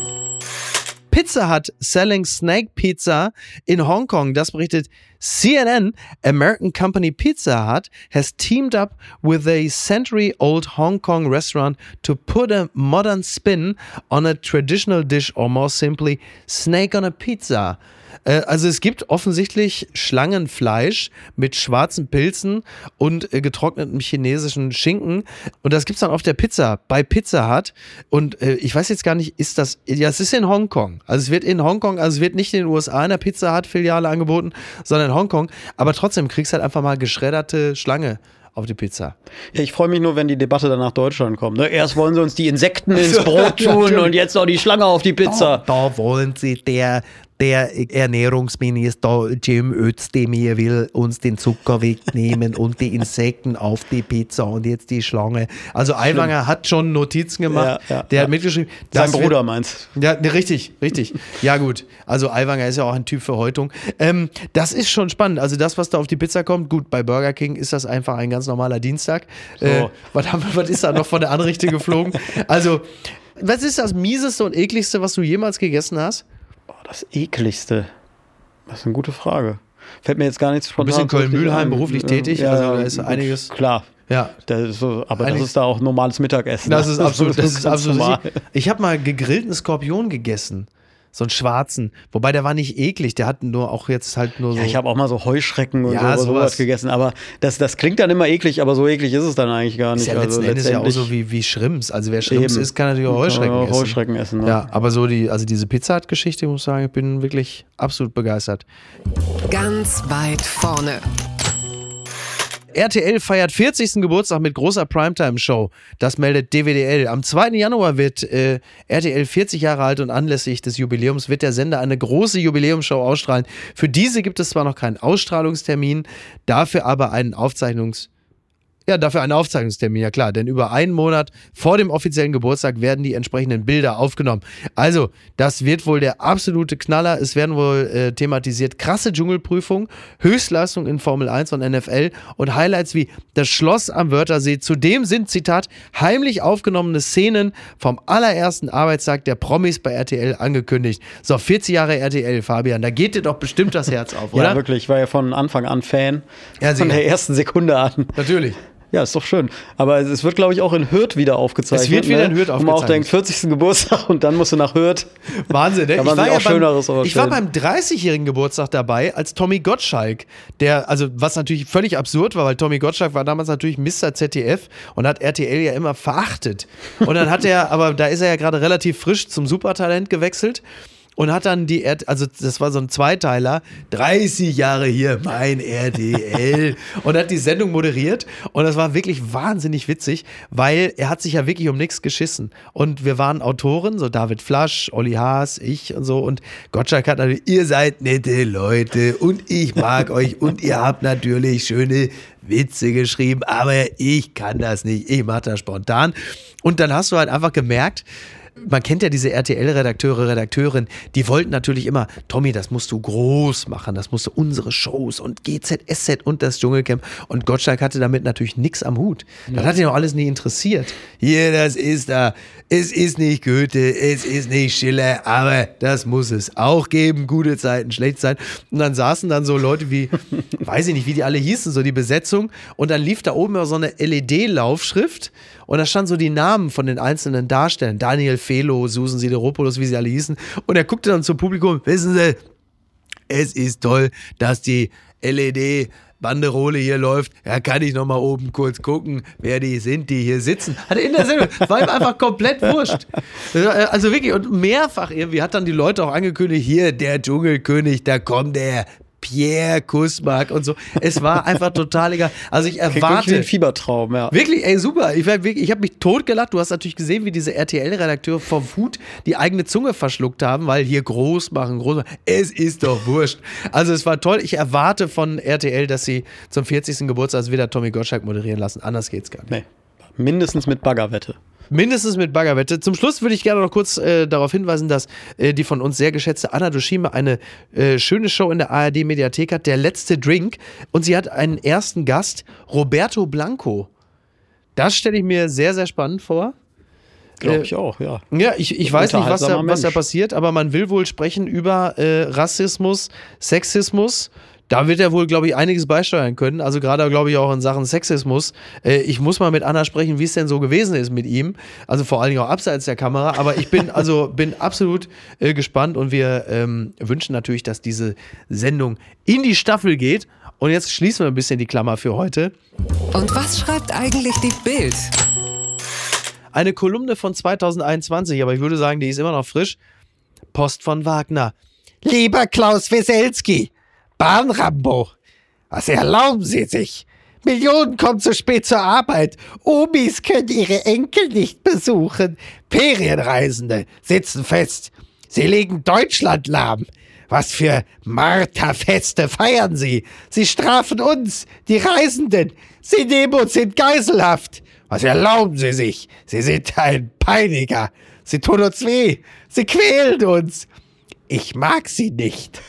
Pizza Hut selling snake pizza in Hong Kong. Das berichtet CNN. American company Pizza Hut has teamed up with a century old Hong Kong restaurant to put a modern spin on a traditional dish or more simply snake on a pizza. Äh, Also es gibt offensichtlich Schlangenfleisch mit schwarzen Pilzen und äh, getrocknetem chinesischen Schinken. Und das gibt's dann auf der Pizza bei Pizza Hut. Und äh, ich weiß jetzt gar nicht, ist das, ja, es ist in Hongkong. Also es wird in Hongkong, also es wird nicht in den USA in der Pizza Hut Filiale angeboten, sondern in Hongkong. Aber trotzdem kriegst du halt einfach mal geschredderte Schlange auf die Pizza. Ja, ich freue mich nur, wenn die Debatte dann nach Deutschland kommt. Ne? Erst wollen sie uns die Insekten ins Brot tun und jetzt noch die Schlange auf die Pizza. Da wollen sie der, der Ernährungsminister Jim Özdemir will uns den Zucker wegnehmen und die Insekten auf die Pizza und jetzt die Schlange. Also Aiwanger hat schon Notizen gemacht. Ja, ja, der hat mitgeschrieben. Sein wird- Bruder meint's. Ja, ne, richtig, richtig. Ja, gut. Also Aiwanger ist ja auch ein Typ für Häutung. Ähm, das ist schon spannend. Also das, was da auf die Pizza kommt, gut, bei Burger King ist das einfach ein ganz normaler Dienstag. Äh, was, haben, was ist da noch von der Anrichte geflogen? Also, was ist das Mieseste und Ekligste, was du jemals gegessen hast? Das ekligste. Das ist eine gute Frage. Fällt mir jetzt gar nichts spontan. bist in ein. beruflich tätig, also da ist einiges- Klar. Ja. Das ist so, aber Eigentlich- das ist da auch normales Mittagessen. Das ist absolut, das ist absolut normal. Ich habe mal gegrillten Skorpion gegessen. So einen schwarzen. Wobei der war nicht eklig, der hat nur auch jetzt halt nur so. Ja, ich habe auch mal so Heuschrecken und Ja, so, sowas. sowas gegessen, aber das, das klingt dann immer eklig, aber so eklig ist es dann eigentlich gar ist nicht. ja letzten Endes ja auch so wie, wie Schrimps. Also wer Schrimps Eben. isst, kann natürlich auch Heuschrecken auch essen. Heuschrecken essen, ne? Ja, aber so die, also diese Pizza Hut Geschichte, muss ich sagen, ich bin wirklich absolut begeistert. Ganz weit vorne. RTL feiert 40. Geburtstag mit großer Primetime-Show. Das meldet DWDL. Am 2. Januar wird äh, RTL 40 Jahre alt und anlässlich des Jubiläums wird der Sender eine große Jubiläumsshow ausstrahlen. Für diese gibt es zwar noch keinen Ausstrahlungstermin, dafür aber einen Aufzeichnungs ja, dafür einen Aufzeichnungstermin, ja klar, denn über einen Monat vor dem offiziellen Geburtstag werden die entsprechenden Bilder aufgenommen. Also, das wird wohl der absolute Knaller. Es werden wohl äh, thematisiert krasse Dschungelprüfung, Höchstleistung in Formel 1 und NFL und Highlights wie das Schloss am Wörthersee. Zudem sind, Zitat, heimlich aufgenommene Szenen vom allerersten Arbeitstag der Promis bei RTL angekündigt. So, 40 Jahre RTL, Fabian, da geht dir doch bestimmt das Herz auf, oder? Ja, wirklich. Ich war ja von Anfang an Fan. Ja, von der ersten Sekunde an. Natürlich. Ja, ist doch schön. Aber es wird, glaube ich, auch in Hürth wieder aufgezeichnet. Es wird wieder ne? in Hürth Wo man auch aufgezeichnet. denkt, 40. Geburtstag und dann musst du nach Hürth. Wahnsinn, ne? Man sich auch Schöneres beim, ich war beim 30-jährigen Geburtstag dabei, als Tommy Gottschalk, der, also was natürlich völlig absurd war, weil Tommy Gottschalk war damals natürlich Mr. ZDF und hat RTL ja immer verachtet. Und dann hat er, aber da ist er ja gerade relativ frisch zum Supertalent gewechselt. Und hat dann die, RT also das war so ein Zweiteiler, 30 Jahre hier, mein RTL. und hat die Sendung moderiert. Und das war wirklich wahnsinnig witzig, weil er hat sich ja wirklich um nichts geschissen. Und wir waren Autoren, so David Flasch, Olli Haas, ich und so. Und Gottschalk hat natürlich, ihr seid nette Leute und ich mag euch und ihr habt natürlich schöne Witze geschrieben, aber ich kann das nicht. Ich mache das spontan. Und dann hast du halt einfach gemerkt, man kennt ja diese RTL-Redakteure, Redakteurin, die wollten natürlich immer, Tommy, das musst du groß machen, das musst du unsere Shows und GZSZ und das Dschungelcamp. Und Gottschalk hatte damit natürlich nichts am Hut. Das hat ihn auch alles nie interessiert. Hier, das ist da, es ist nicht Goethe, es ist nicht Schiller, aber das muss es auch geben, gute Zeiten, schlechte Zeiten. Und dann saßen dann so Leute wie, weiß ich nicht, wie die alle hießen, so die Besetzung. Und dann lief da oben immer so eine LED-Laufschrift und da standen so die Namen von den einzelnen Darstellern. Daniel Felo, Susan Sideropoulos, wie sie alle hießen. Und er guckte dann zum Publikum, wissen Sie, es ist toll, dass die LED Banderole hier läuft, ja, kann ich noch mal oben kurz gucken, wer die sind, die hier sitzen. Hat er in der Sendung, war ihm einfach komplett wurscht. Also wirklich, und mehrfach irgendwie hat dann die Leute auch angekündigt, hier, der Dschungelkönig, da kommt der Pierre Kusmark und so. Es war einfach total egal. Also ich erwarte... ein Fiebertraum, ja. Wirklich, ey, super. Ich, ich habe mich totgelacht. Du hast natürlich gesehen, wie diese RTL-Redakteure vor Wut die eigene Zunge verschluckt haben, weil hier groß machen, groß machen. Es ist doch wurscht. Also es war toll. Ich erwarte von RTL, dass sie zum 40. Geburtstag wieder Tommy Gottschalk moderieren lassen. Anders geht's gar nicht. Nee. Mindestens mit Baggerwette. Mindestens mit Baggerwette. Zum Schluss würde ich gerne noch kurz äh, darauf hinweisen, dass äh, die von uns sehr geschätzte Anna Dushima eine äh, schöne Show in der ARD-Mediathek hat, Der letzte Drink. Und sie hat einen ersten Gast, Roberto Blanco. Das stelle ich mir sehr, sehr spannend vor. Glaube Äh, ich auch, ja. Ja, ich, ich weiß nicht, was da, was da passiert, aber man will wohl sprechen über äh, Rassismus, Sexismus. Da wird er wohl, glaube ich, einiges beisteuern können. Also gerade, glaube ich, auch in Sachen Sexismus. Äh, ich muss mal mit Anna sprechen, wie es denn so gewesen ist mit ihm. Also vor allen Dingen auch abseits der Kamera. Aber ich bin also bin absolut äh, gespannt und wir ähm, wünschen natürlich, dass diese Sendung in die Staffel geht. Und jetzt schließen wir ein bisschen die Klammer für heute. Und was schreibt eigentlich die Bild? Eine Kolumne von 2021, aber ich würde sagen, die ist immer noch frisch. Post von Wagner. Lieber Klaus Weselski, Bahnrambo, was erlauben Sie sich? Millionen kommen zu spät zur Arbeit. Omis können ihre Enkel nicht besuchen. Ferienreisende sitzen fest. Sie legen Deutschland lahm. Was für Marterfeste feiern Sie? Sie strafen uns, die Reisenden. Sie nehmen uns in Geiselhaft. Was erlauben Sie sich? Sie sind ein Peiniger. Sie tun uns weh. Sie quälen uns. Ich mag sie nicht,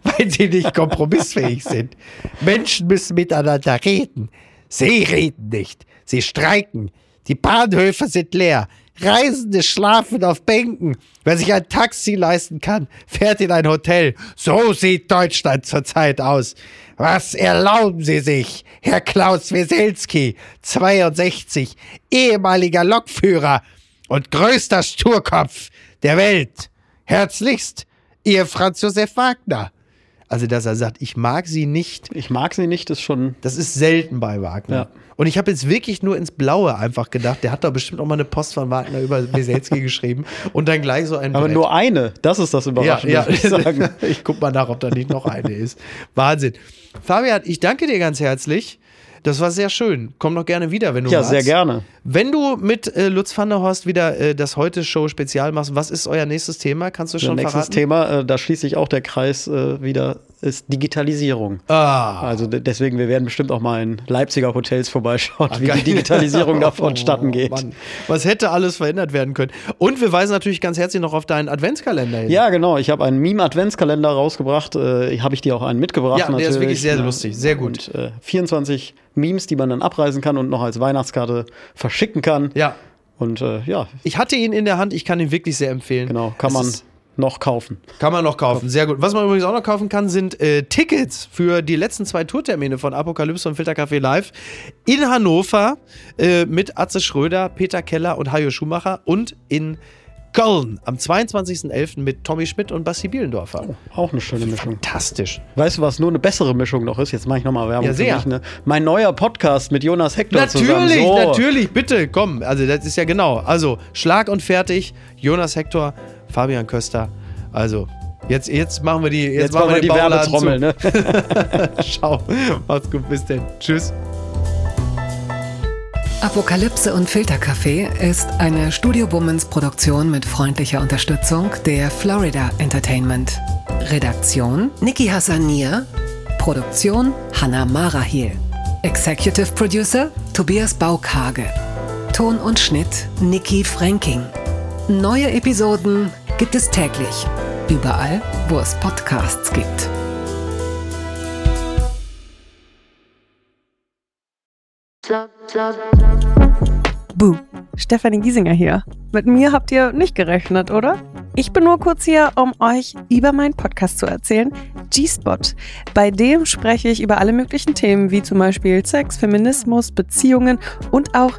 weil sie nicht kompromissfähig sind. Menschen müssen miteinander reden. Sie reden nicht. Sie streiken. Die Bahnhöfe sind leer. Reisende schlafen auf Bänken. Wer sich ein Taxi leisten kann, fährt in ein Hotel. So sieht Deutschland zurzeit aus. Was erlauben Sie sich, Herr Klaus Weselski, 62, ehemaliger Lokführer und größter Sturkopf der Welt? Herzlichst, Ihr Franz Josef Wagner. Also, dass er sagt, ich mag sie nicht, Ich mag sie nicht, ist schon. das ist selten bei Wagner. Ja. Und ich habe jetzt wirklich nur ins Blaue einfach gedacht, der hat doch bestimmt auch mal eine Post von Wagner über Weselski geschrieben und dann gleich so ein Aber Brett. nur eine, das ist das ja, Überraschende, ja. muss ich sagen. ich guck mal nach, ob da nicht noch eine ist. Wahnsinn. Fabian, ich danke dir ganz herzlich. Das war sehr schön. Komm doch gerne wieder, wenn du Ja, magst. sehr gerne. Wenn du mit äh, Lutz van der Horst wieder äh, das Heute-Show-Spezial machst, was ist euer nächstes Thema? Kannst du schon nächstes verraten? Thema, äh, da schließt sich auch der Kreis äh, wieder, ist Digitalisierung. Ah, Also de- deswegen, wir werden bestimmt auch mal in Leipziger Hotels vorbeischauen, wie geil. die Digitalisierung da vonstatten Oh, geht. Mann. Was hätte alles verändert werden können? Und wir weisen natürlich ganz herzlich noch auf deinen Adventskalender hin. Ja, genau. Ich habe einen Meme-Adventskalender rausgebracht. Äh, habe ich dir auch einen mitgebracht. Ja, der ist natürlich. wirklich sehr Ja. lustig, sehr gut. Und äh, 24 Memes, die man dann abreisen kann und noch als Weihnachtskarte verschicken kann. Ja. Und äh, ja, Ich hatte ihn in der Hand, ich kann ihn wirklich sehr empfehlen. genau, kann Es man ist- noch kaufen. Kann man noch kaufen, sehr gut. Was man übrigens auch noch kaufen kann, sind äh, Tickets für die letzten zwei Tourtermine von Apokalypse und Filtercafé Live in Hannover äh, mit Atze Schröder, Peter Keller und Hajo Schumacher und in Köln am 22.11. mit Tommy Schmidt und Basti Bielendorfer. Oh, auch eine schöne Mischung. Fantastisch. Weißt du, was nur eine bessere Mischung noch ist? Jetzt mache ich nochmal Werbung Ja, sehr. mich. Ne? Mein neuer Podcast mit Jonas Hector zusammen. Natürlich, So. natürlich, bitte, komm. Also, das ist ja genau. Also, Schlag und fertig. Jonas Hector, Fabian Köster. Also, jetzt, jetzt machen wir die, jetzt, Jetzt machen wir die Werbetrommel, ne? Ciao. Macht's gut, bis denn. Tschüss. Apokalypse und Filterkaffee ist eine Studio Womans Produktion mit freundlicher Unterstützung der Florida Entertainment. Redaktion Niki Hassanier. Produktion Hanna Marahiel. Executive Producer Tobias Baukage. Ton und Schnitt Niki Franking. Neue Episoden gibt es täglich. Überall, wo es Podcasts gibt. Buh, Stefanie Giesinger hier. Mit mir habt ihr nicht gerechnet, oder? Ich bin nur kurz hier, um euch über meinen Podcast zu erzählen, G-Spot. Bei dem spreche ich über alle möglichen Themen, wie zum Beispiel Sex, Feminismus, Beziehungen und auch